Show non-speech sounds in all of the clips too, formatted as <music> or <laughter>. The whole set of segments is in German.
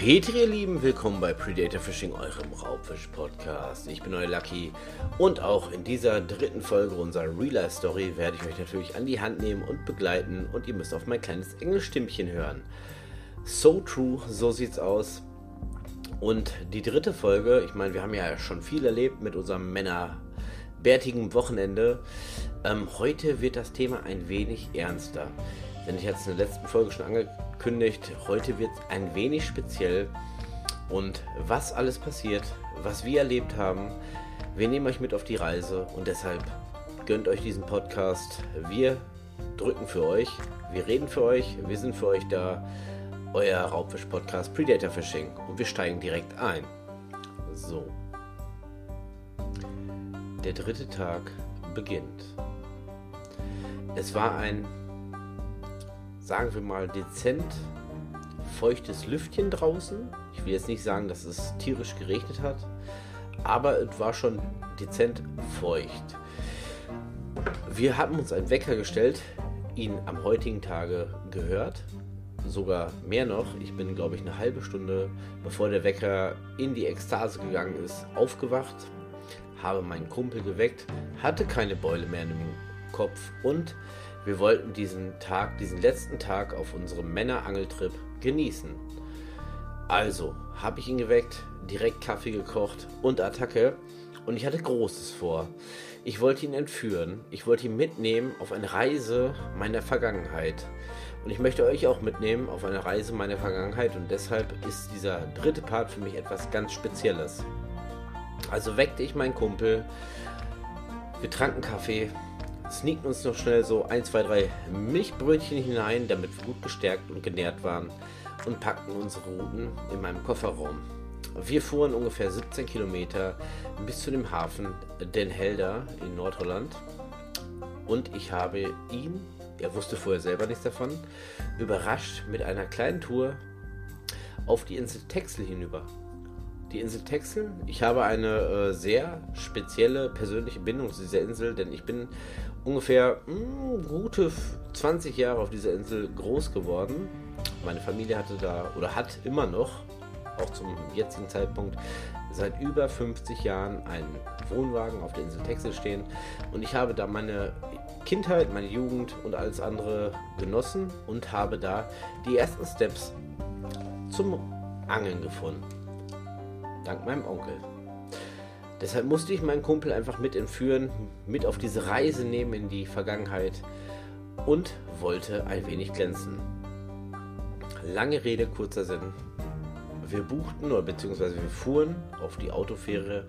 Petri, ihr Lieben, willkommen bei Predator Fishing, eurem Raubfisch-Podcast. Ich bin euer Lucky und auch in dieser dritten Folge unserer Real-Life-Story werde ich euch natürlich an die Hand nehmen und begleiten und ihr müsst auf mein kleines Engelstimmchen hören. So true, so sieht's aus. Und die dritte Folge, ich meine, wir haben ja schon viel erlebt mit unserem männerbärtigen Wochenende. Ähm, heute wird das Thema ein wenig ernster. Denn ich hatte es in der letzten Folge schon angekündigt, heute wird es ein wenig speziell. Und was alles passiert, was wir erlebt haben, wir nehmen euch mit auf die Reise und deshalb gönnt euch diesen Podcast. Wir drücken für euch, wir reden für euch, wir sind für euch da. Euer Raubfisch-Podcast Predator Fishing und wir steigen direkt ein. So. Der dritte Tag beginnt. Es war ein sagen wir mal, dezent feuchtes Lüftchen draußen. Ich will jetzt nicht sagen, dass es tierisch geregnet hat, aber es war schon dezent feucht. Wir haben uns einen Wecker gestellt, ihn am heutigen Tage gehört, sogar mehr noch. Ich bin, glaube ich, eine halbe Stunde bevor der Wecker in die Ekstase gegangen ist, aufgewacht, habe meinen Kumpel geweckt, hatte keine Beule mehr im Kopf und wir wollten diesen Tag, diesen letzten Tag auf unserem Männerangeltrip genießen. Also habe ich ihn geweckt, direkt Kaffee gekocht und Attacke und ich hatte Großes vor. Ich wollte ihn entführen, ich wollte ihn mitnehmen auf eine Reise meiner Vergangenheit. Und ich möchte euch auch mitnehmen auf eine Reise meiner Vergangenheit und deshalb ist dieser dritte Part für mich etwas ganz Spezielles. Also weckte ich meinen Kumpel, wir tranken Kaffee, sneakten uns noch schnell so 1, 2, 3 Milchbrötchen hinein, damit wir gut gestärkt und genährt waren und packten unsere Routen in meinem Kofferraum. Wir fuhren ungefähr 17 Kilometer bis zu dem Hafen Den Helder in Nordholland und ich habe ihn, er wusste vorher selber nichts davon, überrascht mit einer kleinen Tour auf die Insel Texel hinüber. Die Insel Texel, ich habe eine äh, sehr spezielle persönliche Bindung zu dieser Insel, denn ich bin ungefähr mh, hm, gute 20 Jahre auf dieser Insel groß geworden. Meine Familie hatte da oder hat immer noch, auch zum jetzigen Zeitpunkt, seit über 50 Jahren einen Wohnwagen auf der Insel Texel stehen. Und ich habe da meine Kindheit, meine Jugend und alles andere genossen und habe da die ersten Steps zum Angeln gefunden. Dank meinem Onkel. Deshalb musste ich meinen Kumpel einfach mit entführen, mit auf diese Reise nehmen in die Vergangenheit und wollte ein wenig glänzen. Lange Rede, kurzer Sinn. Wir buchten oder beziehungsweise wir fuhren auf die Autofähre.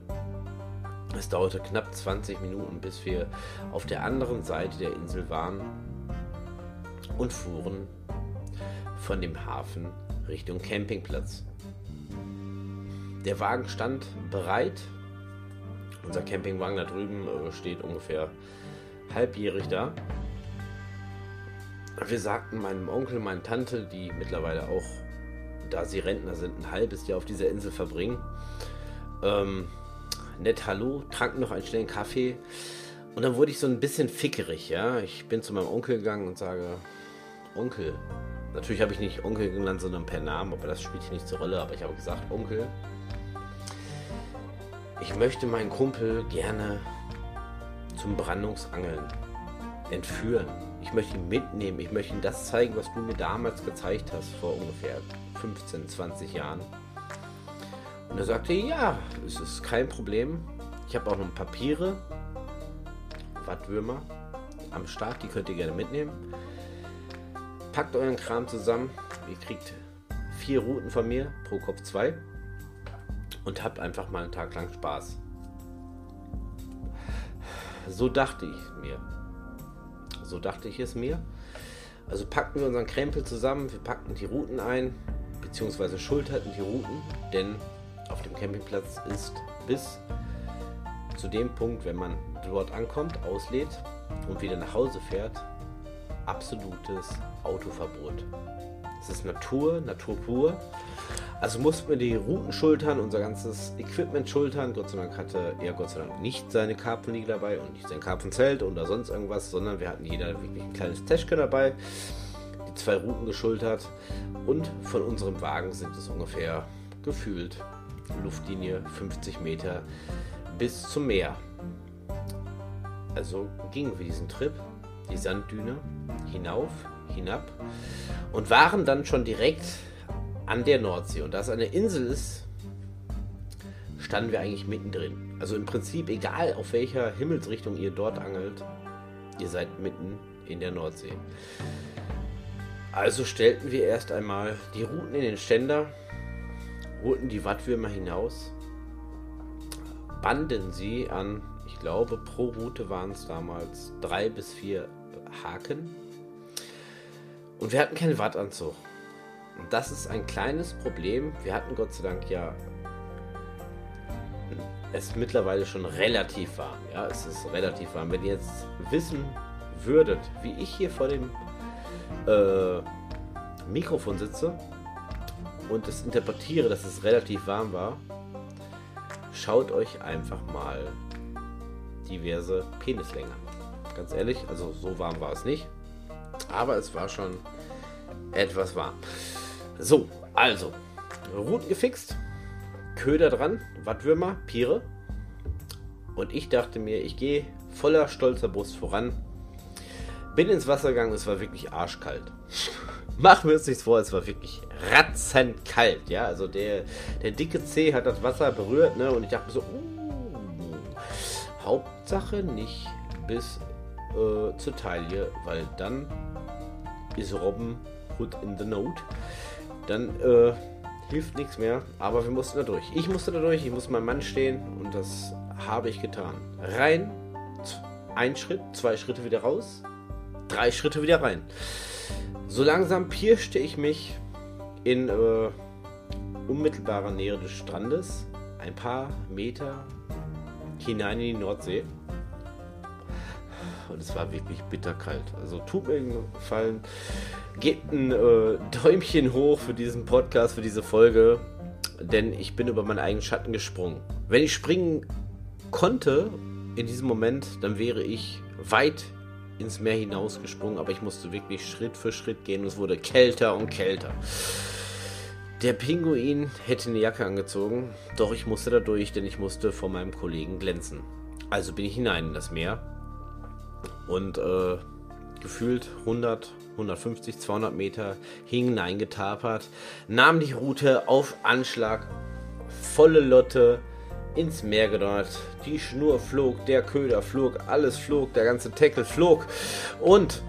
Es dauerte knapp 20 Minuten, bis wir auf der anderen Seite der Insel waren und fuhren von dem Hafen Richtung Campingplatz. Der Wagen stand bereit unser Campingwagen da drüben äh, steht ungefähr halbjährig da. Wir sagten meinem Onkel, meiner Tante, die mittlerweile auch, da sie Rentner sind, ein halbes Jahr auf dieser Insel verbringen, ähm, nett Hallo, tranken noch einen schnellen Kaffee. Und dann wurde ich so ein bisschen fickerig, ja. Ich bin zu meinem Onkel gegangen und sage, Onkel. Natürlich habe ich nicht Onkel genannt, sondern per Namen, aber das spielt hier nicht zur Rolle. Aber ich habe gesagt, Onkel, ich möchte meinen Kumpel gerne zum Brandungsangeln entführen. Ich möchte ihn mitnehmen. Ich möchte ihm das zeigen, was du mir damals gezeigt hast, vor ungefähr 15, 20 Jahren. Und er sagte, ja, es ist kein Problem. Ich habe auch noch Papiere, Wattwürmer am Start, die könnt ihr gerne mitnehmen. Packt euren Kram zusammen. Ihr kriegt vier Routen von mir, pro Kopf zwei und habt einfach mal einen Tag lang Spaß. So dachte ich mir. So dachte ich es mir. Also packten wir unseren Krempel zusammen, wir packten die Routen ein, beziehungsweise schulterten die Routen, denn auf dem Campingplatz ist bis zu dem Punkt, wenn man dort ankommt, auslädt und wieder nach Hause fährt, absolutes Autoverbot. Es ist Natur, Natur pur. Also mussten wir die Routen schultern, unser ganzes Equipment schultern. Gott sei Dank hatte er Gott sei Dank nicht seine Karpfenliege dabei und nicht sein Karpfenzelt oder sonst irgendwas, sondern wir hatten jeder wirklich ein kleines Täschchen dabei. die zwei Routen geschultert und von unserem Wagen sind es ungefähr gefühlt Luftlinie 50 Meter bis zum Meer. Also gingen wir diesen Trip, die Sanddüne, hinauf, hinab und waren dann schon direkt an der Nordsee. Und da es eine Insel ist, standen wir eigentlich mittendrin. Also im Prinzip, egal auf welcher Himmelsrichtung ihr dort angelt, ihr seid mitten in der Nordsee. Also stellten wir erst einmal die Routen in den Ständer, holten die Wattwürmer hinaus, banden sie an, ich glaube, pro Route waren es damals drei bis vier Haken. Und wir hatten keinen Wattanzug. Und das ist ein kleines Problem. Wir hatten Gott sei Dank ja es mittlerweile schon relativ warm. Ja, es ist relativ warm. Wenn ihr jetzt wissen würdet, wie ich hier vor dem äh, Mikrofon sitze und es interpretiere, dass es relativ warm war, schaut euch einfach mal diverse Penislänge. Ganz ehrlich, also so warm war es nicht, aber es war schon etwas warm. So, also, Routen gefixt, Köder dran, Wattwürmer, Pire. Und ich dachte mir, ich gehe voller stolzer Brust voran. Bin ins Wasser gegangen, es war wirklich arschkalt. <laughs> Machen wir uns nichts vor, es war wirklich ratzend kalt, ja. Also der, der dicke Zeh hat das Wasser berührt, ne? Und ich dachte mir so, uh, Hauptsache nicht bis äh, zur Taille, weil dann ist Robben Hood in the Note. Dann äh, hilft nichts mehr, aber wir mussten da durch. Ich musste da durch, ich musste meinem Mann stehen und das habe ich getan. Rein, ein Schritt, zwei Schritte wieder raus, drei Schritte wieder rein. So langsam pirschte ich mich in äh, unmittelbarer Nähe des Strandes, ein paar Meter hinein in die Nordsee. Und es war wirklich bitterkalt. Also tut mir gefallen, gebt ein äh, Däumchen hoch für diesen Podcast, für diese Folge, denn ich bin über meinen eigenen Schatten gesprungen. Wenn ich springen konnte in diesem Moment, dann wäre ich weit ins Meer hinausgesprungen, aber ich musste wirklich Schritt für Schritt gehen und es wurde kälter und kälter. Der Pinguin hätte eine Jacke angezogen, doch ich musste da durch, denn ich musste vor meinem Kollegen glänzen. Also bin ich hinein in das Meer und äh, gefühlt 100, 150, 200 Meter hineingetapert, nahm die Route auf Anschlag, volle Lotte, ins Meer gedonnert. Die Schnur flog, der Köder flog, alles flog, der ganze Tackle flog und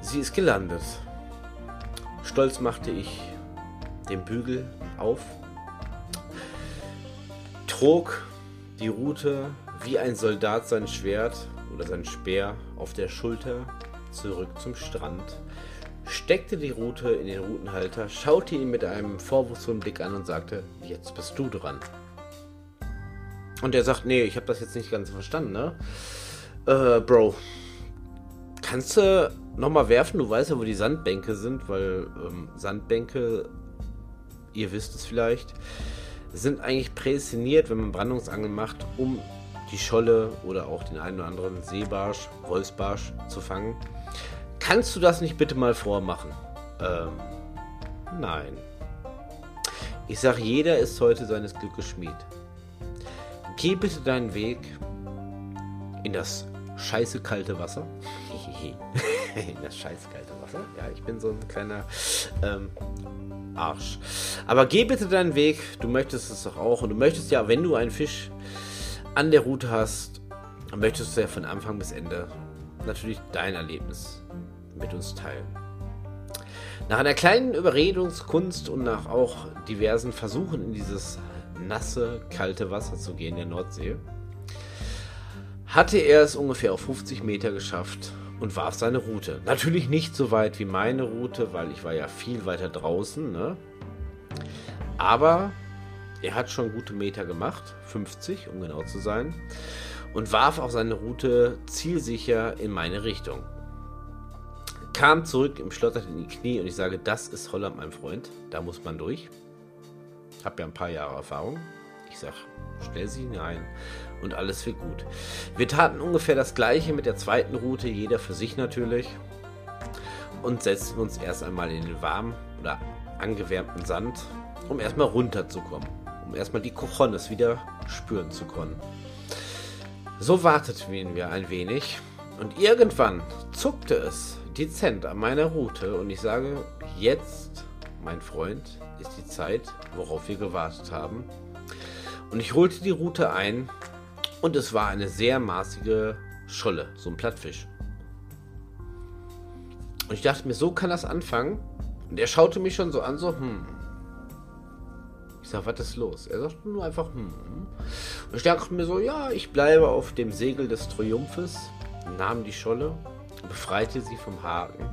sie ist gelandet. Stolz machte ich den Bügel auf, trug die Route wie ein Soldat sein Schwert oder sein Speer auf der Schulter zurück zum Strand, steckte die Route in den Routenhalter, schaute ihn mit einem vorwurfsvollen Blick an und sagte, jetzt bist du dran. Und er sagt, nee, ich habe das jetzt nicht ganz verstanden, ne? Äh, Bro, kannst du nochmal werfen? Du weißt ja, wo die Sandbänke sind, weil ähm, Sandbänke, ihr wisst es vielleicht, sind eigentlich prädestiniert, wenn man Brandungsangeln macht, um die Scholle oder auch den einen oder anderen Seebarsch, Wolfsbarsch zu fangen. Kannst du das nicht bitte mal vormachen? Ähm, nein. Ich sag, jeder ist heute seines Glückes Schmied. Geh bitte deinen Weg in das scheiße kalte Wasser. <laughs> in das scheiße kalte Wasser. Ja, ich bin so ein kleiner ähm, Arsch. Aber geh bitte deinen Weg. Du möchtest es doch auch. Und du möchtest ja, wenn du einen Fisch an der Route hast, möchtest du ja von Anfang bis Ende natürlich dein Erlebnis mit uns teilen. Nach einer kleinen Überredungskunst und nach auch diversen Versuchen in dieses nasse, kalte Wasser zu gehen, der Nordsee, hatte er es ungefähr auf 50 Meter geschafft und warf seine Route. Natürlich nicht so weit wie meine Route, weil ich war ja viel weiter draußen. Ne? Aber er hat schon gute Meter gemacht, 50 um genau zu sein, und warf auch seine Route zielsicher in meine Richtung. Kam zurück, im schlotterte in die Knie und ich sage, das ist Holland, mein Freund, da muss man durch. Hab ja ein paar Jahre Erfahrung. Ich sag, stell sie hinein und alles wird gut. Wir taten ungefähr das gleiche mit der zweiten Route, jeder für sich natürlich. und setzten uns erst einmal in den warmen oder angewärmten Sand, um erstmal runterzukommen, um erstmal die Cojones wieder spüren zu können. So warteten wir ein wenig und irgendwann zuckte es dezent an meiner Route und ich sage, jetzt, mein Freund, ist die Zeit, worauf wir gewartet haben. Und ich holte die Route ein und es war eine sehr maßige Scholle, so ein Plattfisch. Und ich dachte mir, so kann das anfangen. Und er schaute mich schon so an, so, hm. Ich sag, was ist los? Er sagt nur einfach, hm. Und ich dachte mir so, ja, ich bleibe auf dem Segel des Triumphes, nahm die Scholle, befreite sie vom Haken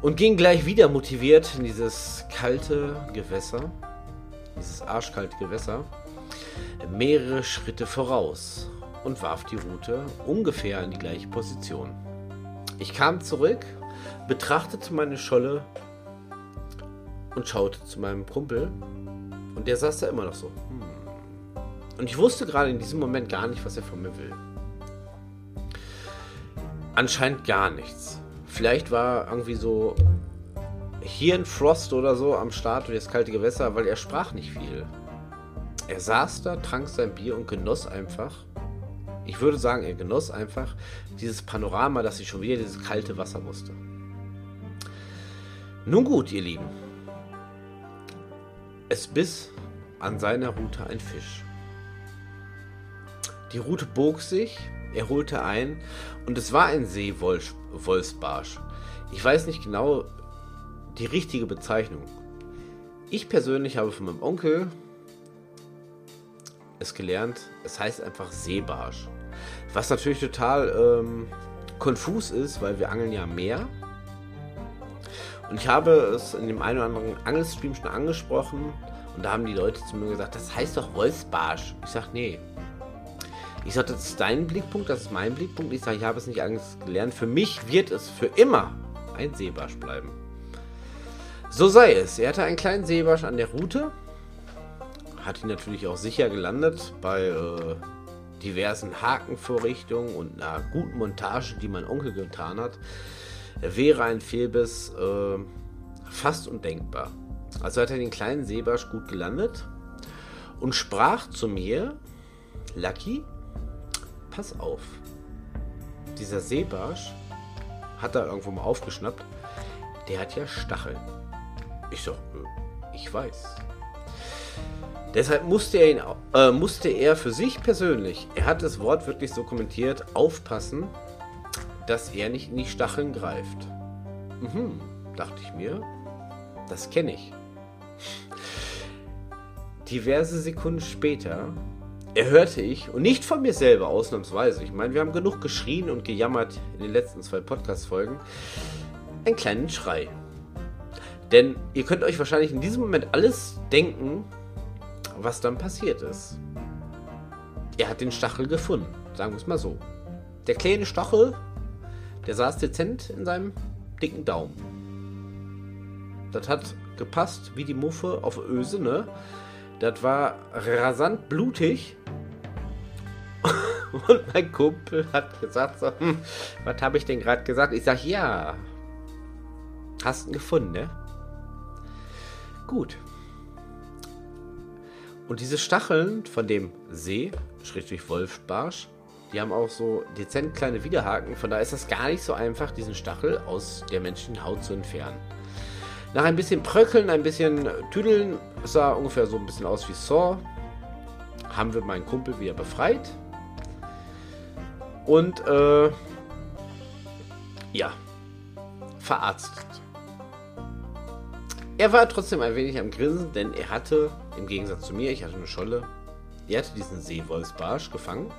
und ging gleich wieder motiviert in dieses kalte Gewässer, dieses arschkalte Gewässer, mehrere Schritte voraus und warf die Route ungefähr in die gleiche Position. Ich kam zurück, betrachtete meine Scholle und schaute zu meinem Kumpel und der saß da immer noch so. Hm. Und ich wusste gerade in diesem Moment gar nicht, was er von mir will. Anscheinend gar nichts. Vielleicht war irgendwie so Hirnfrost oder so am Start durch das kalte Gewässer, weil er sprach nicht viel. Er saß da, trank sein Bier und genoss einfach. Ich würde sagen, er genoss einfach dieses Panorama, dass ich schon wieder dieses kalte Wasser musste. Nun gut, ihr Lieben. Es biss an seiner Route ein Fisch. Die Route bog sich, er holte ein und es war ein Seewolfsbarsch. Ich weiß nicht genau die richtige Bezeichnung. Ich persönlich habe von meinem Onkel es gelernt, es heißt einfach Seebarsch. Was natürlich total ähm, konfus ist, weil wir angeln ja mehr. Und ich habe es in dem einen oder anderen Angelstream schon angesprochen und da haben die Leute zu mir gesagt, das heißt doch Wolfsbarsch. Ich sage, nee, ich sage, das ist dein Blickpunkt, das ist mein Blickpunkt. Ich sage, ich habe es nicht alles gelernt. Für mich wird es für immer ein Seebarsch bleiben. So sei es. Er hatte einen kleinen Seebarsch an der Route. Hat ihn natürlich auch sicher gelandet bei äh, diversen Hakenvorrichtungen und einer guten Montage, die mein Onkel getan hat. Wäre ein Fehlbiss äh, fast undenkbar. Also hat er den kleinen Seebarsch gut gelandet und sprach zu mir, Lucky, pass auf. Dieser Seebarsch hat da irgendwo mal aufgeschnappt. Der hat ja Stacheln. Ich so, äh, ich weiß. Deshalb musste er, ihn, äh, musste er für sich persönlich, er hat das Wort wirklich so kommentiert, aufpassen, dass er nicht in die Stacheln greift. Mhm, dachte ich mir, das kenne ich. Diverse Sekunden später erhörte ich, und nicht von mir selber ausnahmsweise, ich meine, wir haben genug geschrien und gejammert in den letzten zwei Podcast-Folgen, einen kleinen Schrei. Denn ihr könnt euch wahrscheinlich in diesem Moment alles denken, was dann passiert ist. Er hat den Stachel gefunden, sagen wir es mal so. Der kleine Stachel, der saß dezent in seinem dicken Daumen. Das hat gepasst wie die Muffe auf Öse, ne? Das war rasant blutig. <laughs> Und mein Kumpel hat gesagt, so, hm, was habe ich denn gerade gesagt? Ich sage, ja. Hast ihn gefunden, ne? Gut. Und diese Stacheln von dem See, Schrägstrich Wolfsbarsch, die haben auch so dezent kleine Widerhaken. Von daher ist das gar nicht so einfach, diesen Stachel aus der menschlichen Haut zu entfernen. Nach ein bisschen Pröckeln, ein bisschen Tüdeln, sah ungefähr so ein bisschen aus wie Saw, haben wir meinen Kumpel wieder befreit. Und, äh, ja, verarztet. Er war trotzdem ein wenig am Grinsen, denn er hatte, im Gegensatz zu mir, ich hatte eine Scholle, er hatte diesen Seewolfsbarsch gefangen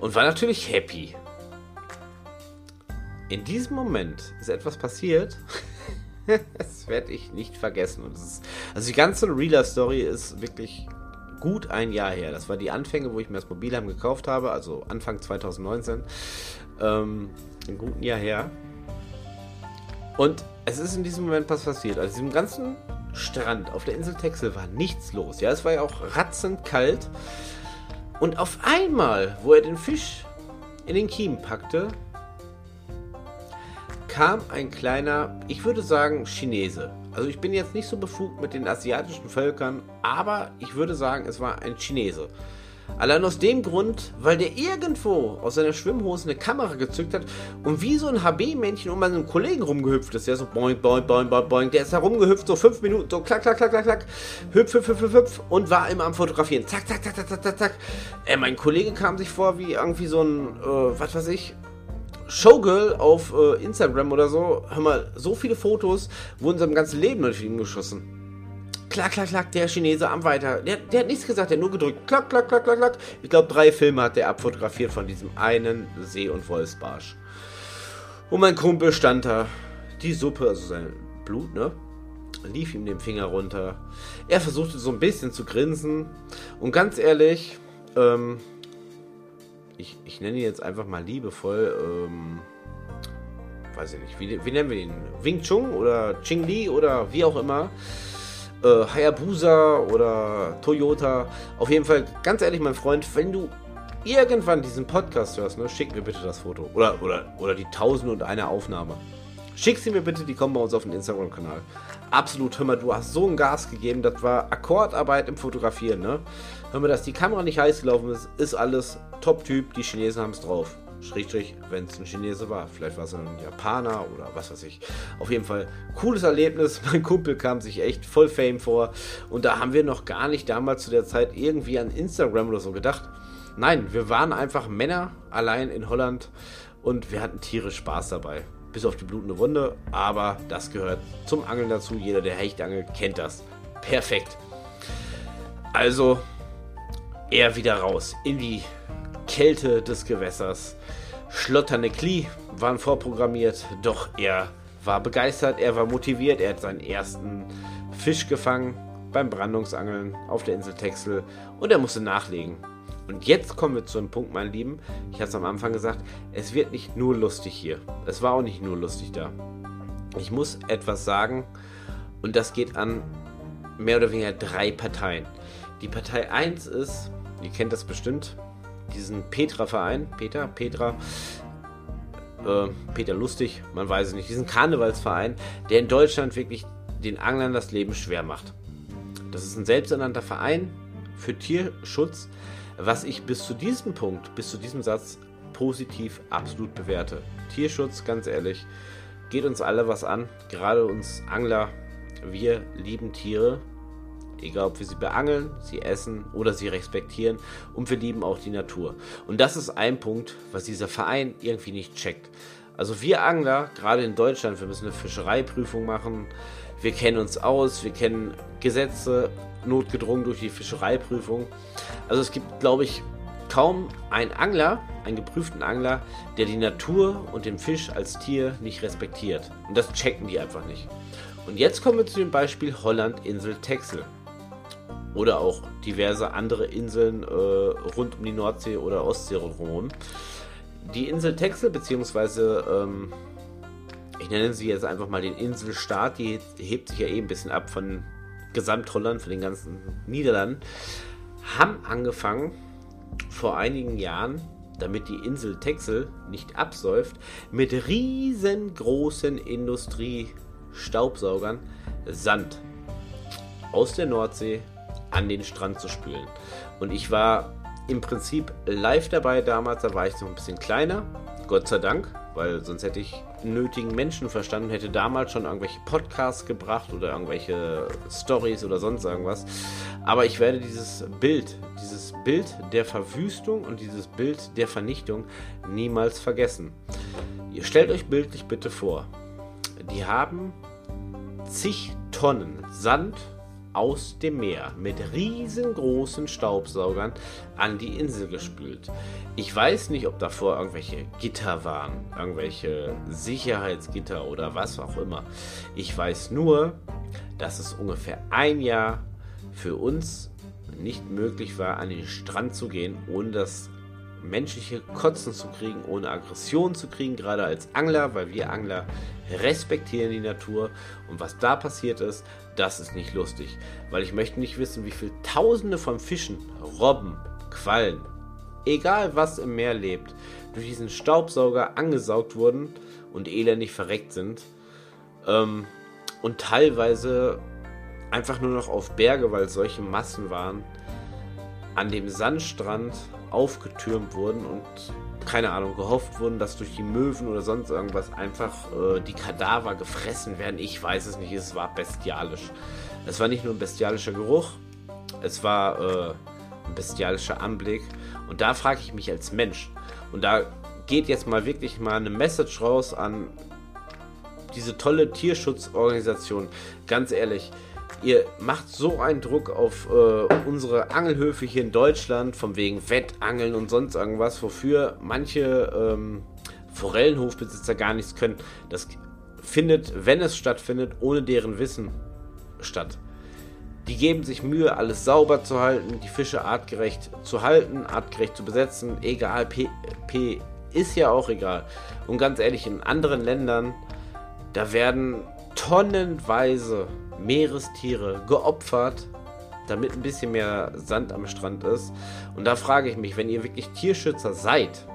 und war natürlich happy. In diesem Moment ist etwas passiert, <laughs> das werde ich nicht vergessen. Ist, also die ganze Reeler-Story ist wirklich gut ein Jahr her. Das war die Anfänge, wo ich mir das Mobilheim gekauft habe, also Anfang 2019. Ähm, ein guten Jahr her. Und es ist in diesem Moment was passiert. Also diesem ganzen Strand auf der Insel Texel war nichts los. Ja, es war ja auch ratzend kalt. Und auf einmal, wo er den Fisch in den Kiemen packte, kam ein kleiner, ich würde sagen, Chinese. Also ich bin jetzt nicht so befugt mit den asiatischen Völkern, aber ich würde sagen, es war ein Chinese. Allein aus dem Grund, weil der irgendwo aus seiner Schwimmhose eine Kamera gezückt hat und wie so ein HB-Männchen um einen Kollegen rumgehüpft ist. Der so boing, boing, boing, boing, boing. Der ist da rumgehüpft, so fünf Minuten, so klack, klack, klack, klack, klack. Hüpf, hüpf, hüpf, hüpf, hüpf. Und war immer am Fotografieren. Zack, zack, zack, zack, zack, zack. Äh, mein Kollege kam sich vor wie irgendwie so ein, äh, was weiß ich, Showgirl auf äh, Instagram oder so. Hör mal, so viele Fotos wurden seinem ganzen Leben durch ihn geschossen. Klack, klack, klack, der Chinese am Weiter. Der, der hat nichts gesagt, der hat nur gedrückt. Klack, klack, klack, klack, klack. Ich glaube, drei Filme hat der abfotografiert von diesem einen See- und Wolfsbarsch. Und mein Kumpel stand da. Die Suppe, also sein Blut, ne? Lief ihm den Finger runter. Er versuchte so ein bisschen zu grinsen. Und ganz ehrlich, ähm, ich, ich nenne ihn jetzt einfach mal liebevoll, ähm, weiß ich nicht, wie, wie nennen wir ihn? Wing Chun oder Ching Li oder wie auch immer äh, Hayabusa oder Toyota. Auf jeden Fall, ganz ehrlich, mein Freund, wenn du irgendwann diesen Podcast hörst, ne, schick mir bitte das Foto. Oder, oder, oder die tausend und eine Aufnahme. Schick sie mir bitte, die kommen bei uns auf den Instagram-Kanal. Absolut, hör mal, du hast so ein Gas gegeben, das war Akkordarbeit im Fotografieren, ne? Hör mal, dass die Kamera nicht heiß gelaufen ist, ist alles Top-Typ, die Chinesen haben es drauf. Schrägstrich, wenn es ein Chinese war. Vielleicht war es ein Japaner oder was weiß ich. Auf jeden Fall cooles Erlebnis. <laughs> Mein Kumpel kam sich echt voll Fame vor. Und da haben wir noch gar nicht damals zu der Zeit irgendwie an Instagram oder so gedacht. Nein, wir waren einfach Männer allein in Holland und wir hatten tierisch Spaß dabei. Bis auf die blutende Wunde, aber das gehört zum Angeln dazu. Jeder, der Hecht angelt, kennt das. Perfekt. Also, er wieder raus in die Kälte des Gewässers. Schlotternde Knie waren vorprogrammiert, doch er war begeistert, er war motiviert, er hat seinen ersten Fisch gefangen beim Brandungsangeln auf der Insel Texel und er musste nachlegen. Und jetzt kommen wir zu einem Punkt, mein Lieben. Ich hatte es am Anfang gesagt, es wird nicht nur lustig hier. Es war auch nicht nur lustig da. Ich muss etwas sagen und das geht an mehr oder weniger drei Parteien. Die Partei 1 ist, ihr kennt das bestimmt, diesen Petra-Verein, Peter, Petra, äh, Peter Lustig, man weiß es nicht, diesen Karnevalsverein, der in Deutschland wirklich den Anglern das Leben schwer macht. Das ist ein selbsternannter Verein für Tierschutz, was ich bis zu diesem Punkt, bis zu diesem Satz positiv absolut bewerte. Tierschutz, ganz ehrlich, geht uns alle was an, gerade uns Angler. Wir lieben Tiere Egal, ob wir sie beangeln, sie essen oder sie respektieren. Und wir lieben auch die Natur. Und das ist ein Punkt, was dieser Verein irgendwie nicht checkt. Also wir Angler, gerade in Deutschland, wir müssen eine Fischereiprüfung machen. Wir kennen uns aus, wir kennen Gesetze, notgedrungen durch die Fischereiprüfung. Also es gibt, glaube ich, kaum einen Angler, einen geprüften Angler, der die Natur und den Fisch als Tier nicht respektiert. Und das checken die einfach nicht. Und jetzt kommen wir zu dem Beispiel Holland Insel Texel oder auch diverse andere Inseln äh, rund um die Nordsee oder Ostsee rum. Die Insel Texel, beziehungsweise ähm, ich nenne sie jetzt einfach mal den Inselstaat, die hebt sich ja eh ein bisschen ab von Gesamtholland, von den ganzen Niederlanden, haben angefangen vor einigen Jahren, damit die Insel Texel nicht absäuft, mit riesengroßen Industrie-Staubsaugern Sand aus der Nordsee an den Strand zu spülen. Und ich war im Prinzip live dabei damals, da war ich so ein bisschen kleiner, Gott sei Dank, weil sonst hätte ich nötigen Menschenverstand hätte damals schon irgendwelche Podcasts gebracht oder irgendwelche Stories oder sonst irgendwas. Aber ich werde dieses Bild, dieses Bild der Verwüstung und dieses Bild der Vernichtung niemals vergessen. Ihr stellt euch bildlich bitte vor, die haben zig Tonnen Sand aus dem Meer mit riesengroßen Staubsaugern an die Insel gespült. Ich weiß nicht, ob davor irgendwelche Gitter waren, irgendwelche Sicherheitsgitter oder was auch immer. Ich weiß nur, dass es ungefähr ein Jahr für uns nicht möglich war, an den Strand zu gehen, ohne das menschliche Kotzen zu kriegen, ohne Aggression zu kriegen, gerade als Angler, weil wir Angler respektieren die Natur. Und was da passiert ist, das ist nicht lustig. Weil ich möchte nicht wissen, wie viele Tausende von Fischen, Robben, Quallen, egal was im Meer lebt, durch diesen Staubsauger angesaugt wurden und elendig verreckt sind. Ähm, und teilweise einfach nur noch auf Berge, weil solche Massen waren, an dem Sandstrand aufgetürmt wurden und keine Ahnung, gehofft wurden, dass durch die Möwen oder sonst irgendwas einfach äh, die Kadaver gefressen werden. Ich weiß es nicht, es war bestialisch. Es war nicht nur ein bestialischer Geruch, es war äh, ein bestialischer Anblick. Und da frage ich mich als Mensch, und da geht jetzt mal wirklich mal eine Message raus an diese tolle Tierschutzorganisation. Ganz ehrlich, ihr macht so einen Druck auf äh, unsere Angelhöfe hier in Deutschland, von wegen Wettangeln und sonst irgendwas, wofür manche ähm, Forellenhofbesitzer gar nichts können. Das findet, wenn es stattfindet, ohne deren Wissen statt. Die geben sich Mühe, alles sauber zu halten, die Fische artgerecht zu halten, artgerecht zu besetzen. Egal, P, P ist ja auch egal. Und ganz ehrlich, in anderen Ländern, da werden tonnenweise Meerestiere geopfert, damit ein bisschen mehr Sand am Strand ist. Und da frage ich mich, wenn ihr wirklich Tierschützer seid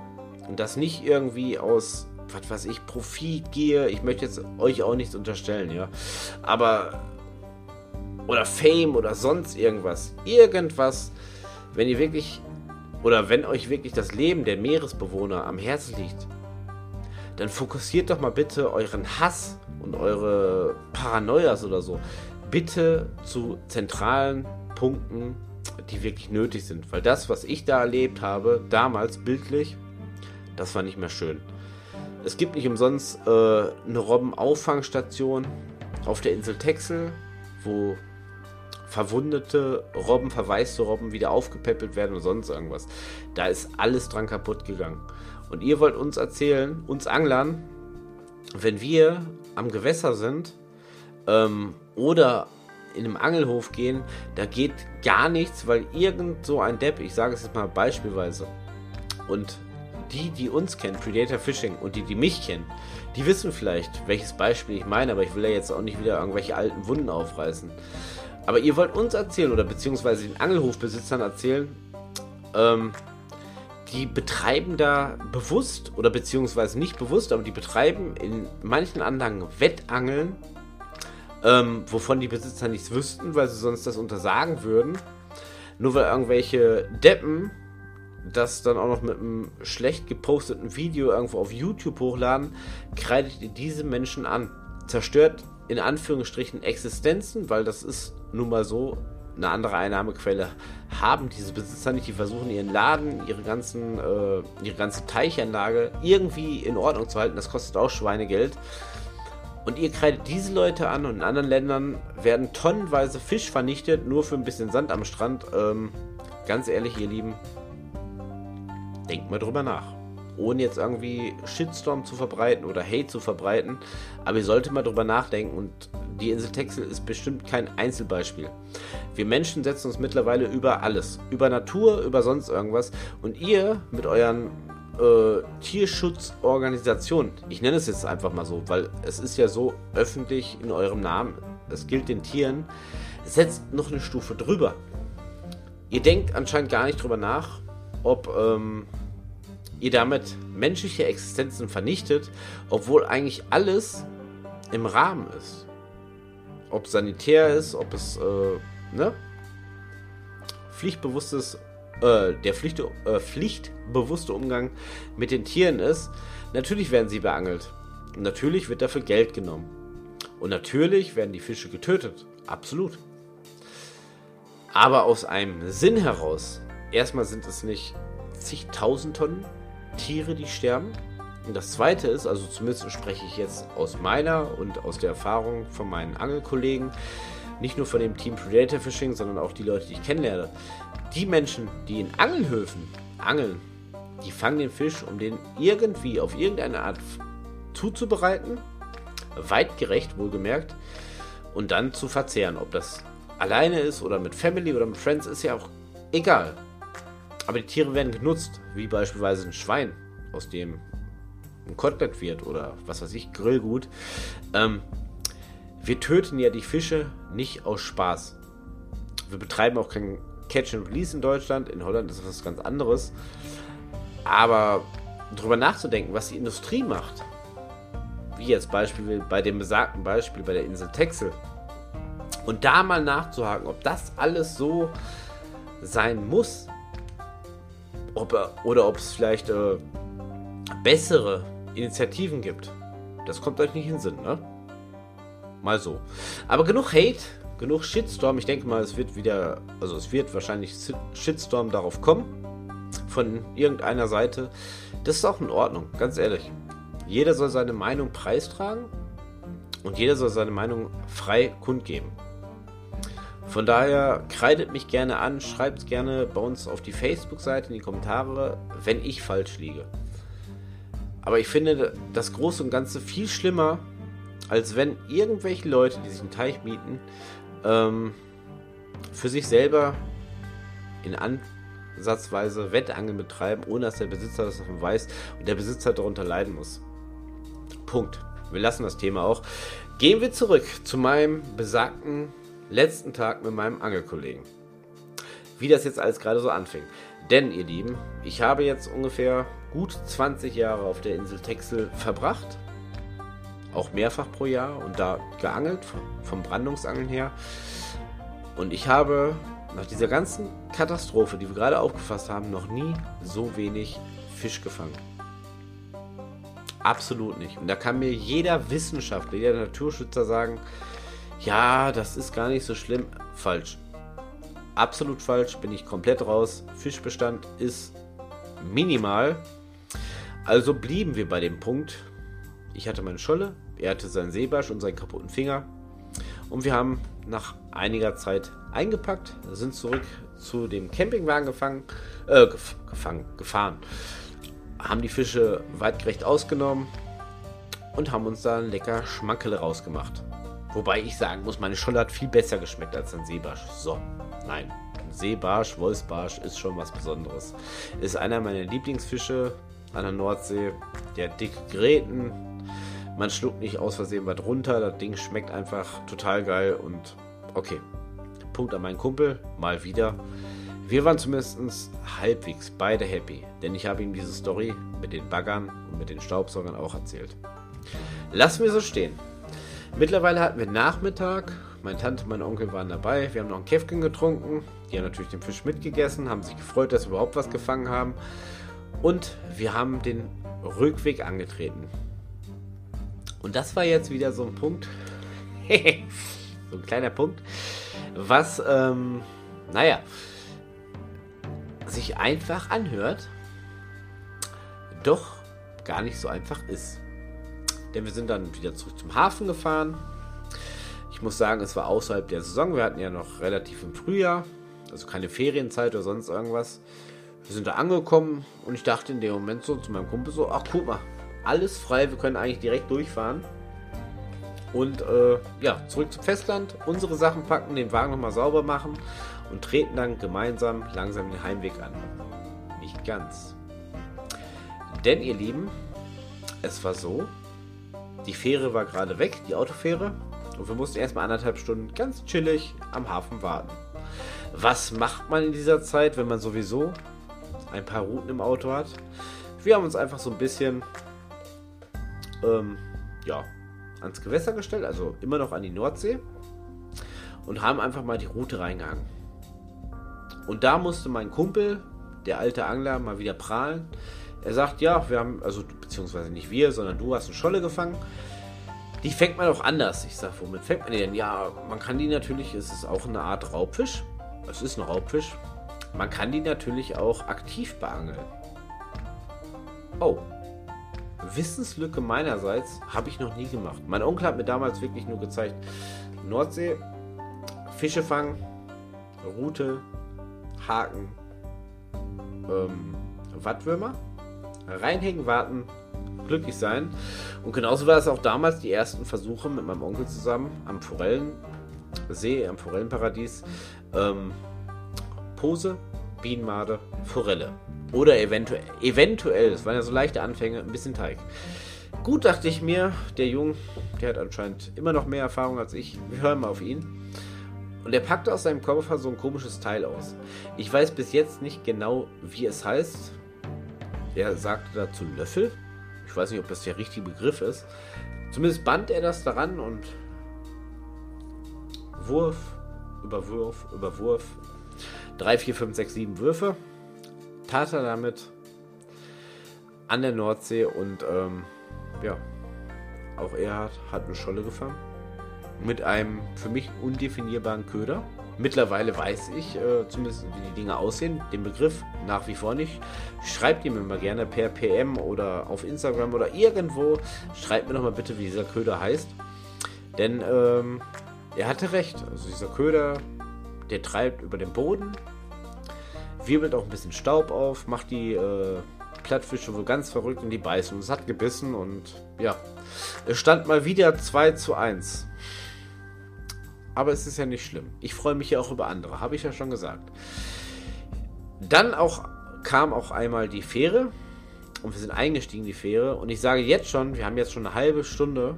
und das nicht irgendwie aus, was weiß ich, Profit gehe, ich möchte jetzt euch auch nichts unterstellen, ja, aber oder Fame oder sonst irgendwas, irgendwas, wenn ihr wirklich oder wenn euch wirklich das Leben der Meeresbewohner am Herzen liegt, dann fokussiert doch mal bitte euren Hass und eure Paranoias oder so bitte zu zentralen Punkten, die wirklich nötig sind. Weil das, was ich da erlebt habe, damals bildlich, das war nicht mehr schön. Es gibt nicht umsonst äh, eine Robbenauffangstation auf der Insel Texel, wo verwundete Robben, verwaiste Robben wieder aufgepäppelt werden und sonst irgendwas. Da ist alles dran kaputt gegangen. Und ihr wollt uns erzählen, uns Anglern, wenn wir am Gewässer sind ähm, oder in einem Angelhof gehen, da geht gar nichts, weil irgend so ein Depp, ich sage es jetzt mal beispielsweise, und die, die uns kennen, Predator Fishing und die, die mich kennen, die wissen vielleicht, welches Beispiel ich meine, aber ich will ja jetzt auch nicht wieder irgendwelche alten Wunden aufreißen. Aber ihr wollt uns erzählen oder beziehungsweise den Angelhofbesitzern erzählen, ähm, die betreiben da bewusst oder beziehungsweise nicht bewusst, aber die betreiben in manchen Anlagen Wettangeln, ähm, wovon die Besitzer nichts wüssten, weil sie sonst das untersagen würden. Nur weil irgendwelche Deppen das dann auch noch mit einem schlecht geposteten Video irgendwo auf YouTube hochladen, kreidet ihr diese Menschen an. Zerstört in Anführungsstrichen Existenzen, weil das ist nun mal so, eine andere Einnahmequelle haben diese Besitzer nicht. Die versuchen ihren Laden, ihre, ganzen, äh, ihre ganze Teichanlage irgendwie in Ordnung zu halten. Das kostet auch Schweinegeld. Und ihr kreidet diese Leute an und in anderen Ländern werden tonnenweise Fisch vernichtet, nur für ein bisschen Sand am Strand. Ähm, ganz ehrlich, ihr Lieben, denkt mal drüber nach. Ohne jetzt irgendwie Shitstorm zu verbreiten oder Hate zu verbreiten. Aber ihr solltet mal drüber nachdenken und die Insel Texel ist bestimmt kein Einzelbeispiel. Wir Menschen setzen uns mittlerweile über alles. Über Natur, über sonst irgendwas. Und ihr mit euren äh, Tierschutzorganisationen, ich nenne es jetzt einfach mal so, weil es ist ja so öffentlich in eurem Namen, es gilt den Tieren, setzt noch eine Stufe drüber. Ihr denkt anscheinend gar nicht drüber nach, ob ähm, ihr damit menschliche Existenzen vernichtet, obwohl eigentlich alles im Rahmen ist ob sanitär ist, ob es, äh, ne? Pflichtbewusstes, äh, der Pflicht, äh, pflichtbewusste Umgang mit den Tieren ist. Natürlich werden sie beangelt. Natürlich wird dafür Geld genommen. Und natürlich werden die Fische getötet. Absolut. Aber aus einem Sinn heraus. Erstmal sind es nicht zigtausend Tonnen Tiere, die sterben. Und das zweite ist, also zumindest spreche ich jetzt aus meiner und aus der Erfahrung von meinen Angelkollegen, nicht nur von dem Team Predator Fishing, sondern auch die Leute, die ich kennenlerne. Die Menschen, die in Angelhöfen angeln, die fangen den Fisch, um den irgendwie auf irgendeine Art zuzubereiten, weitgerecht wohlgemerkt, und dann zu verzehren. Ob das alleine ist oder mit Family oder mit Friends, ist ja auch egal. Aber die Tiere werden genutzt, wie beispielsweise ein Schwein, aus dem ein Kotelett wird oder was weiß ich, Grillgut. Ähm, wir töten ja die Fische nicht aus Spaß. Wir betreiben auch kein Catch and Release in Deutschland. In Holland ist das was ganz anderes. Aber drüber nachzudenken, was die Industrie macht, wie jetzt Beispiel bei dem besagten Beispiel bei der Insel Texel, und da mal nachzuhaken, ob das alles so sein muss, ob, oder ob es vielleicht äh, bessere Initiativen gibt. Das kommt euch nicht in den Sinn, ne? Mal so. Aber genug Hate, genug Shitstorm. Ich denke mal, es wird wieder, also es wird wahrscheinlich Shitstorm darauf kommen. Von irgendeiner Seite. Das ist auch in Ordnung, ganz ehrlich. Jeder soll seine Meinung preistragen und jeder soll seine Meinung frei kundgeben. Von daher kreidet mich gerne an, schreibt gerne bei uns auf die Facebook-Seite in die Kommentare, wenn ich falsch liege. Aber ich finde das Große und Ganze viel schlimmer, als wenn irgendwelche Leute, die sich einen Teich mieten, ähm, für sich selber in Ansatzweise Wettangeln betreiben, ohne dass der Besitzer das davon weiß und der Besitzer darunter leiden muss. Punkt. Wir lassen das Thema auch. Gehen wir zurück zu meinem besagten letzten Tag mit meinem Angelkollegen. Wie das jetzt alles gerade so anfing. Denn, ihr Lieben, ich habe jetzt ungefähr gut 20 Jahre auf der Insel Texel verbracht. Auch mehrfach pro Jahr und da geangelt, vom Brandungsangeln her. Und ich habe nach dieser ganzen Katastrophe, die wir gerade aufgefasst haben, noch nie so wenig Fisch gefangen. Absolut nicht. Und da kann mir jeder Wissenschaftler, jeder Naturschützer sagen, ja, das ist gar nicht so schlimm. Falsch. Absolut falsch, bin ich komplett raus. Fischbestand ist minimal. Also blieben wir bei dem Punkt. Ich hatte meine Scholle, er hatte seinen Seebarsch und seinen kaputten Finger. Und wir haben nach einiger Zeit eingepackt, sind zurück zu dem Campingwagen gefangen, äh, gefangen, gefahren. Haben die Fische weitgerecht ausgenommen und haben uns da lecker Schmackele rausgemacht. Wobei ich sagen muss, meine Scholle hat viel besser geschmeckt als ein Seebarsch. So, nein. Seebarsch, Wolfsbarsch ist schon was Besonderes. Ist einer meiner Lieblingsfische an der Nordsee. Der dicke Gräten. Man schluckt nicht aus Versehen was runter. Das Ding schmeckt einfach total geil und okay. Punkt an meinen Kumpel. Mal wieder. Wir waren zumindest halbwegs beide happy, denn ich habe ihm diese Story mit den Baggern und mit den Staubsaugern auch erzählt. Lassen wir so stehen. Mittlerweile hatten wir Nachmittag. Meine Tante und mein Onkel waren dabei. Wir haben noch ein Käfchen getrunken. Die haben natürlich den Fisch mitgegessen, haben sich gefreut, dass wir überhaupt was gefangen haben. Und wir haben den Rückweg angetreten. Und das war jetzt wieder so ein Punkt. <laughs> so ein kleiner Punkt. Was, ähm, naja, sich einfach anhört, doch gar nicht so einfach ist. Denn wir sind dann wieder zurück zum Hafen gefahren. Ich muss sagen, es war außerhalb der Saison. Wir hatten ja noch relativ im Frühjahr, also keine Ferienzeit oder sonst irgendwas. Wir sind da angekommen und ich dachte in dem Moment so zu meinem Kumpel so, ach guck mal, alles frei, wir können eigentlich direkt durchfahren. Und äh, ja, zurück zum Festland, unsere Sachen packen, den Wagen nochmal sauber machen und treten dann gemeinsam langsam den Heimweg an. Nicht ganz. Denn ihr Lieben, es war so, die Fähre war gerade weg, die Autofähre. Und wir mussten erstmal anderthalb Stunden ganz chillig am Hafen warten. Was macht man in dieser Zeit, wenn man sowieso ein paar Routen im Auto hat? Wir haben uns einfach so ein bisschen ähm, ja, ans Gewässer gestellt, also immer noch an die Nordsee. Und haben einfach mal die Route reingehangen. Und da musste mein Kumpel, der alte Angler, mal wieder prahlen. Er sagt, ja, wir haben, also beziehungsweise nicht wir, sondern du hast eine Scholle gefangen. Die fängt man auch anders. Ich sage, womit fängt man die denn? Ja, man kann die natürlich, es ist auch eine Art Raubfisch. Es ist ein Raubfisch. Man kann die natürlich auch aktiv beangeln. Oh. Wissenslücke meinerseits habe ich noch nie gemacht. Mein Onkel hat mir damals wirklich nur gezeigt, Nordsee, Fische fangen, Rute, Haken, ähm, Wattwürmer reinhängen, warten, glücklich sein. Und genauso war es auch damals die ersten Versuche mit meinem Onkel zusammen am Forellensee, am Forellenparadies. Ähm, Pose, Bienenmade, Forelle. Oder eventuell, eventuell, das waren ja so leichte Anfänge, ein bisschen Teig. Gut, dachte ich mir, der Junge, der hat anscheinend immer noch mehr Erfahrung als ich. Wir hören mal auf ihn. Und er packte aus seinem Koffer so ein komisches Teil aus. Ich weiß bis jetzt nicht genau, wie es heißt. Er sagte dazu Löffel. Ich weiß nicht, ob das der richtige Begriff ist. Zumindest band er das daran und Wurf, Überwurf, Überwurf. 3, 4, 5, 6, 7 Würfe. Tat er damit an der Nordsee und ähm, ja, auch er hat, hat eine Scholle gefangen. Mit einem für mich undefinierbaren Köder. Mittlerweile weiß ich äh, zumindest, wie die Dinge aussehen. Den Begriff nach wie vor nicht. Schreibt ihr mir mal gerne per PM oder auf Instagram oder irgendwo. Schreibt mir doch mal bitte, wie dieser Köder heißt. Denn ähm, er hatte recht. Also dieser Köder, der treibt über den Boden, wirbelt auch ein bisschen Staub auf, macht die äh, Plattfische wohl ganz verrückt und die beißen. Und es hat gebissen und ja, es stand mal wieder 2 zu 1. Aber es ist ja nicht schlimm. Ich freue mich ja auch über andere, habe ich ja schon gesagt. Dann auch kam auch einmal die Fähre und wir sind eingestiegen, die Fähre. Und ich sage jetzt schon, wir haben jetzt schon eine halbe Stunde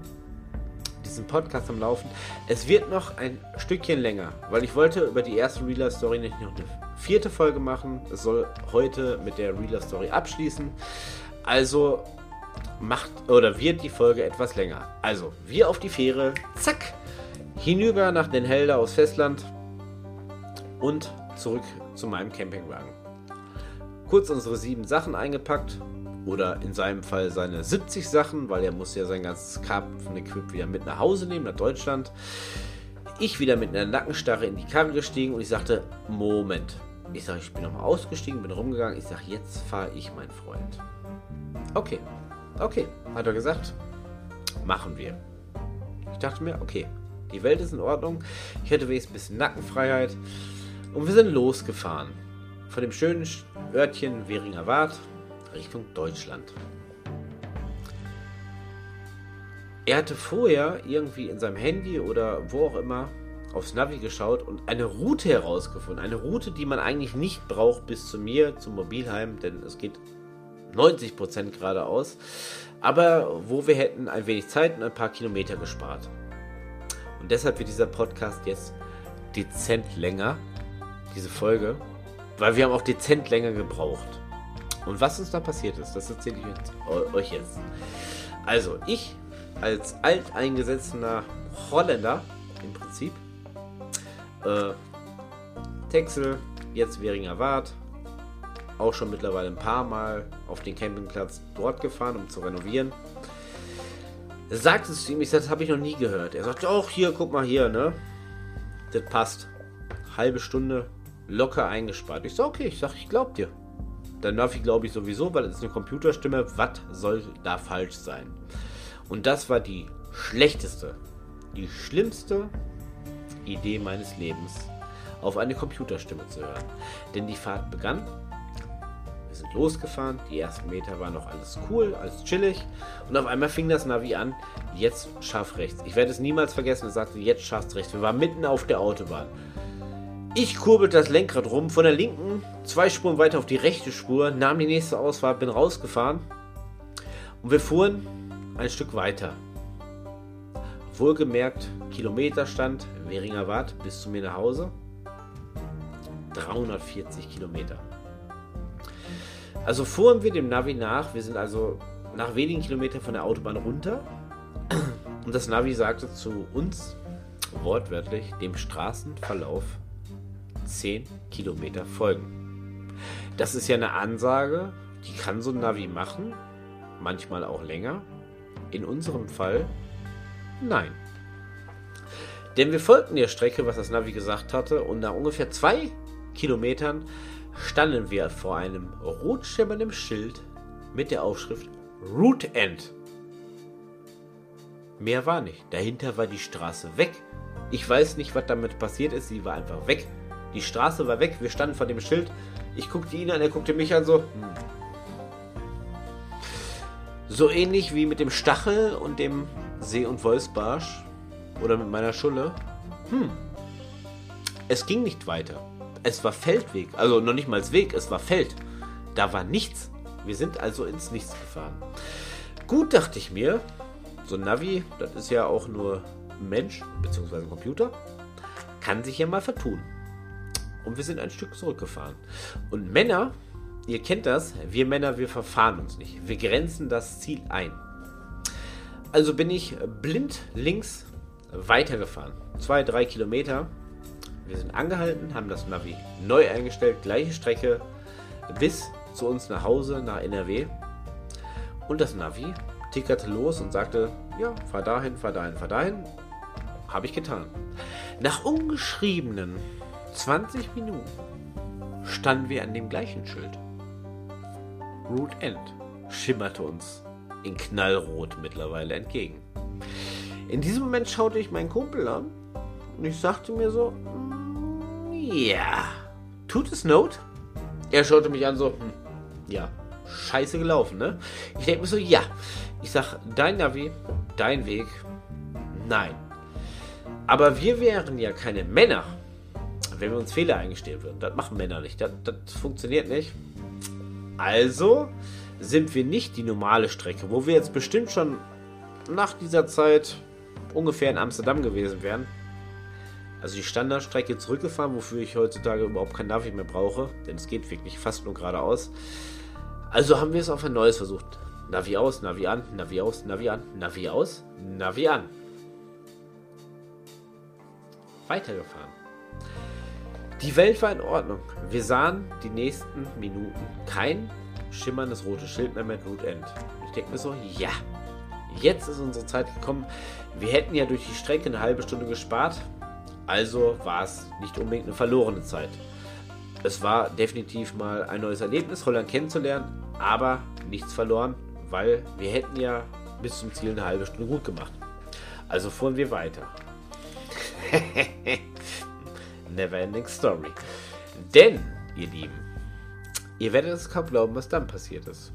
diesen Podcast am Laufen. Es wird noch ein Stückchen länger, weil ich wollte über die erste Realer Story nicht noch eine vierte Folge machen. Es soll heute mit der Realer Story abschließen. Also macht oder wird die Folge etwas länger. Also, wir auf die Fähre, zack, hinüber nach Den Helder aus Festland und zurück zu meinem Campingwagen. Kurz unsere sieben Sachen eingepackt oder in seinem Fall seine 70 Sachen, weil er muss ja sein ganzes Karpfen-Equip wieder mit nach Hause nehmen, nach Deutschland. Ich wieder mit einer Nackenstarre in die Karre gestiegen und ich sagte, Moment. Ich sage, ich bin nochmal ausgestiegen, bin rumgegangen. Ich sage, jetzt fahre ich, mein Freund. Okay, okay, hat er gesagt. Machen wir. Ich dachte mir, okay, die Welt ist in Ordnung. Ich hätte wenigstens ein bisschen Nackenfreiheit. Und wir sind losgefahren. Von dem schönen Örtchen Währinger Wart Richtung Deutschland. Er hatte vorher irgendwie in seinem Handy oder wo auch immer aufs Navi geschaut und eine Route herausgefunden. Eine Route, die man eigentlich nicht braucht bis zu mir, zum Mobilheim, denn es geht 90% geradeaus. Aber wo wir hätten ein wenig Zeit und ein paar Kilometer gespart. Und deshalb wird dieser Podcast jetzt dezent länger, diese Folge, weil wir haben auch dezent länger gebraucht. Und was uns da passiert ist, das erzähle ich euch jetzt. Also, ich als alteingesessener Holländer im Prinzip, äh, Texel, jetzt Währinger Wart, auch schon mittlerweile ein paar Mal auf den Campingplatz dort gefahren, um zu renovieren. Sagt es zu ihm, ich sage, das habe ich noch nie gehört. Er sagt, auch hier, guck mal hier, ne? Das passt. Halbe Stunde locker eingespart. Ich sage, okay, ich sage, ich glaub dir. Der Navi glaube ich sowieso, weil es eine Computerstimme. Was soll da falsch sein? Und das war die schlechteste, die schlimmste Idee meines Lebens, auf eine Computerstimme zu hören. Denn die Fahrt begann. Wir sind losgefahren. Die ersten Meter waren noch alles cool, alles chillig. Und auf einmal fing das Navi an. Jetzt scharf rechts. Ich werde es niemals vergessen. Er sagte, jetzt scharf rechts. Wir waren mitten auf der Autobahn. Ich kurbelte das Lenkrad rum, von der linken zwei Spuren weiter auf die rechte Spur, nahm die nächste Ausfahrt, bin rausgefahren und wir fuhren ein Stück weiter. Wohlgemerkt, Kilometerstand Währinger Wart bis zu mir nach Hause 340 Kilometer. Also fuhren wir dem Navi nach, wir sind also nach wenigen Kilometern von der Autobahn runter und das Navi sagte zu uns wortwörtlich dem Straßenverlauf 10 Kilometer folgen. Das ist ja eine Ansage, die kann so ein Navi machen, manchmal auch länger. In unserem Fall nein. Denn wir folgten der Strecke, was das Navi gesagt hatte, und nach ungefähr zwei Kilometern standen wir vor einem rot schimmernden Schild mit der Aufschrift Route End. Mehr war nicht. Dahinter war die Straße weg. Ich weiß nicht, was damit passiert ist. Sie war einfach weg. Die Straße war weg, wir standen vor dem Schild. Ich guckte ihn an, er guckte mich an, so. Hm. So ähnlich wie mit dem Stachel und dem See- und Wolfsbarsch. Oder mit meiner Schulle. Hm. Es ging nicht weiter. Es war Feldweg. Also noch nicht mal Weg, es war Feld. Da war nichts. Wir sind also ins Nichts gefahren. Gut, dachte ich mir. So ein Navi, das ist ja auch nur Mensch, beziehungsweise Computer. Kann sich ja mal vertun. Und wir sind ein Stück zurückgefahren. Und Männer, ihr kennt das, wir Männer, wir verfahren uns nicht. Wir grenzen das Ziel ein. Also bin ich blind links weitergefahren. Zwei, drei Kilometer. Wir sind angehalten, haben das Navi neu eingestellt, gleiche Strecke bis zu uns nach Hause, nach NRW. Und das Navi tickerte los und sagte, ja, fahr dahin, fahr dahin, fahr dahin. Habe ich getan. Nach ungeschriebenen 20 Minuten standen wir an dem gleichen Schild. Root End schimmerte uns in Knallrot mittlerweile entgegen. In diesem Moment schaute ich meinen Kumpel an und ich sagte mir so, mm, ja, tut es Not? Er schaute mich an so, hm, ja, scheiße gelaufen, ne? Ich denke mir so, ja. Ich sag, dein Navi, dein Weg, nein. Aber wir wären ja keine Männer, wenn wir uns Fehler eingestehen würden. Das machen Männer nicht. Das, das funktioniert nicht. Also sind wir nicht die normale Strecke, wo wir jetzt bestimmt schon nach dieser Zeit ungefähr in Amsterdam gewesen wären. Also die Standardstrecke zurückgefahren, wofür ich heutzutage überhaupt kein Navi mehr brauche, denn es geht wirklich fast nur geradeaus. Also haben wir es auf ein neues versucht. Navi aus, Navi an, Navi aus, Navi an, Navi aus, Navi an. Weitergefahren. Die Welt war in Ordnung. Wir sahen die nächsten Minuten kein schimmerndes rotes Schild mehr mit Root End. Ich denke mir so, ja, jetzt ist unsere Zeit gekommen. Wir hätten ja durch die Strecke eine halbe Stunde gespart. Also war es nicht unbedingt eine verlorene Zeit. Es war definitiv mal ein neues Erlebnis, Holland kennenzulernen, aber nichts verloren, weil wir hätten ja bis zum Ziel eine halbe Stunde gut gemacht. Also fuhren wir weiter. <laughs> Never ending story. Denn, ihr Lieben, ihr werdet es kaum glauben, was dann passiert ist.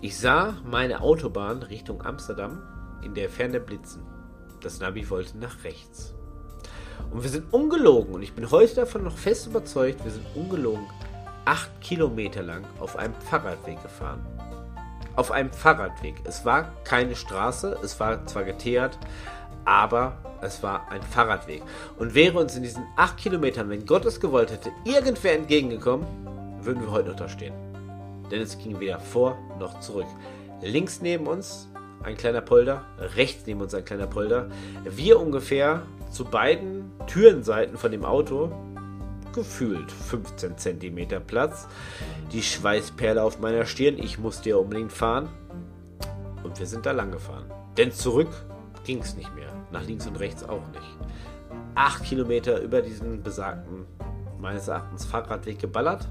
Ich sah meine Autobahn Richtung Amsterdam in der Ferne blitzen. Das Navi wollte nach rechts. Und wir sind ungelogen, und ich bin heute davon noch fest überzeugt, wir sind ungelogen acht Kilometer lang auf einem Fahrradweg gefahren. Auf einem Fahrradweg. Es war keine Straße, es war zwar geteert, aber es war ein Fahrradweg. Und wäre uns in diesen acht Kilometern, wenn Gott es gewollt hätte, irgendwer entgegengekommen, würden wir heute noch da stehen. Denn es ging weder vor noch zurück. Links neben uns ein kleiner Polder, rechts neben uns ein kleiner Polder. Wir ungefähr zu beiden Türenseiten von dem Auto gefühlt 15 cm Platz. Die Schweißperle auf meiner Stirn, ich musste ja unbedingt fahren. Und wir sind da lang gefahren. Denn zurück ging es nicht mehr. Nach links und rechts auch nicht. Acht Kilometer über diesen besagten, meines Erachtens, Fahrradweg geballert.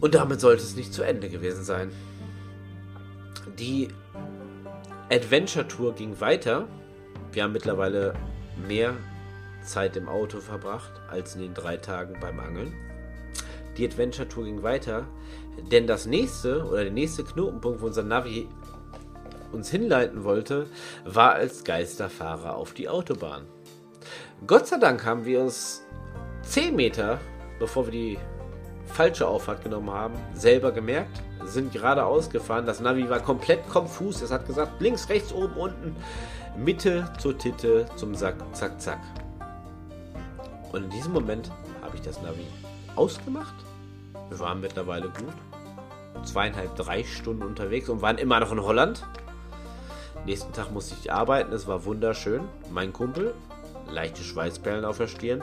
Und damit sollte es nicht zu Ende gewesen sein. Die Adventure Tour ging weiter. Wir haben mittlerweile mehr Zeit im Auto verbracht als in den drei Tagen beim Angeln. Die Adventure Tour ging weiter, denn das nächste oder der nächste Knotenpunkt, wo unser Navi uns hinleiten wollte, war als Geisterfahrer auf die Autobahn. Gott sei Dank haben wir uns 10 Meter, bevor wir die falsche Auffahrt genommen haben, selber gemerkt, sind geradeaus gefahren. Das Navi war komplett konfus. Es hat gesagt, links, rechts, oben, unten, Mitte zur Titte, zum Sack, zack, zack. Und in diesem Moment habe ich das Navi ausgemacht. Wir waren mittlerweile gut zweieinhalb, drei Stunden unterwegs und waren immer noch in Holland. Nächsten Tag musste ich arbeiten, es war wunderschön. Mein Kumpel, leichte Schweißperlen auf der Stirn.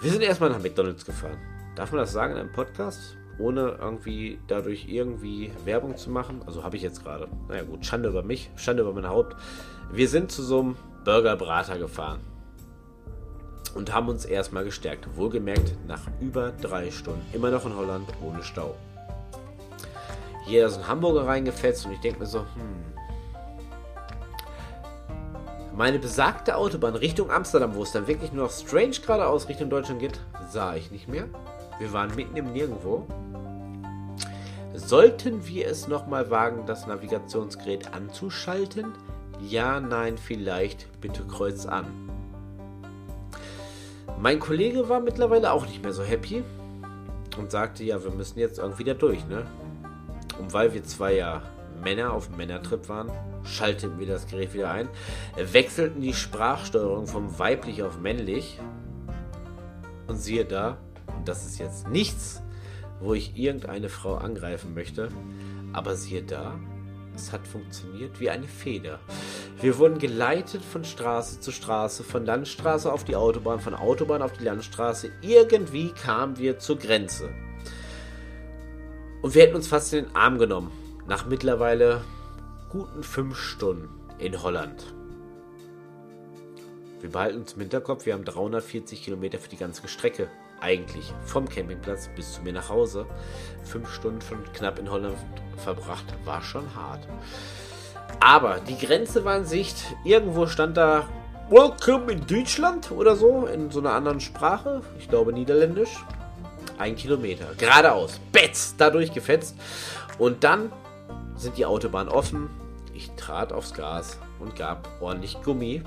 Wir sind erstmal nach McDonalds gefahren. Darf man das sagen in einem Podcast? Ohne irgendwie dadurch irgendwie Werbung zu machen? Also habe ich jetzt gerade. Naja gut, Schande über mich, Schande über mein Haupt. Wir sind zu so einem Burgerbrater gefahren und haben uns erstmal gestärkt. Wohlgemerkt nach über drei Stunden. Immer noch in Holland ohne Stau. Hier ist ein Hamburger reingefetzt und ich denke mir so, hm. Meine besagte Autobahn Richtung Amsterdam, wo es dann wirklich nur noch strange geradeaus Richtung Deutschland geht, sah ich nicht mehr. Wir waren mitten im Nirgendwo. Sollten wir es nochmal wagen, das Navigationsgerät anzuschalten? Ja, nein, vielleicht. Bitte kreuz an. Mein Kollege war mittlerweile auch nicht mehr so happy und sagte, ja, wir müssen jetzt irgendwie da durch, ne? Und weil wir zwei ja Männer auf Männertrip waren, schalteten wir das Gerät wieder ein, wechselten die Sprachsteuerung vom weiblich auf männlich und siehe da, Und das ist jetzt nichts, wo ich irgendeine Frau angreifen möchte. Aber siehe da, es hat funktioniert wie eine Feder. Wir wurden geleitet von Straße zu Straße, von Landstraße auf die Autobahn, von Autobahn auf die Landstraße. Irgendwie kamen wir zur Grenze. Und wir hätten uns fast in den Arm genommen. Nach mittlerweile guten fünf Stunden in Holland. Wir behalten uns im Hinterkopf, wir haben 340 Kilometer für die ganze Strecke. Eigentlich vom Campingplatz bis zu mir nach Hause. Fünf Stunden schon knapp in Holland verbracht. War schon hart. Aber die Grenze war in Sicht. Irgendwo stand da Welcome in Deutschland oder so. In so einer anderen Sprache. Ich glaube Niederländisch. Ein Kilometer. Geradeaus. Betz. Da durchgefetzt. Und dann sind die Autobahnen offen. Ich trat aufs Gas und gab ordentlich Gummi.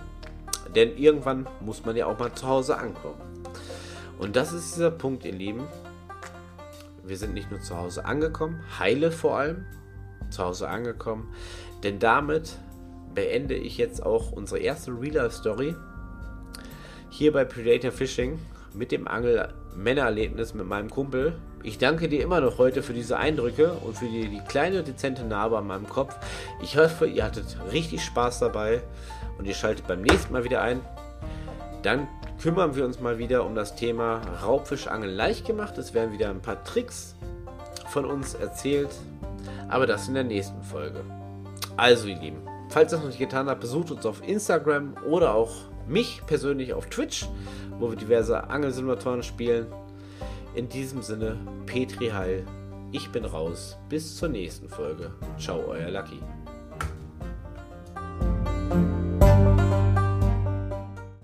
Denn irgendwann muss man ja auch mal zu Hause ankommen. Und das ist dieser Punkt, ihr Lieben. Wir sind nicht nur zu Hause angekommen, heile vor allem, zu Hause angekommen. Denn damit beende ich jetzt auch unsere erste Real-Life-Story hier bei Predator Fishing mit dem Angel-Männererlebnis mit meinem Kumpel. Ich danke dir immer noch heute für diese Eindrücke und für die, die kleine dezente Narbe an meinem Kopf. Ich hoffe, ihr hattet richtig Spaß dabei und ihr schaltet beim nächsten Mal wieder ein. Dann kümmern wir uns mal wieder um das Thema Raubfischangeln leicht gemacht. Es werden wieder ein paar Tricks von uns erzählt, aber das in der nächsten Folge. Also ihr Lieben, falls ihr das noch nicht getan habt, besucht uns auf Instagram oder auch mich persönlich auf Twitch, wo wir diverse Angelsimulatoren spielen. In diesem Sinne, Petri Heil, ich bin raus. Bis zur nächsten Folge. Ciao, euer Lucky.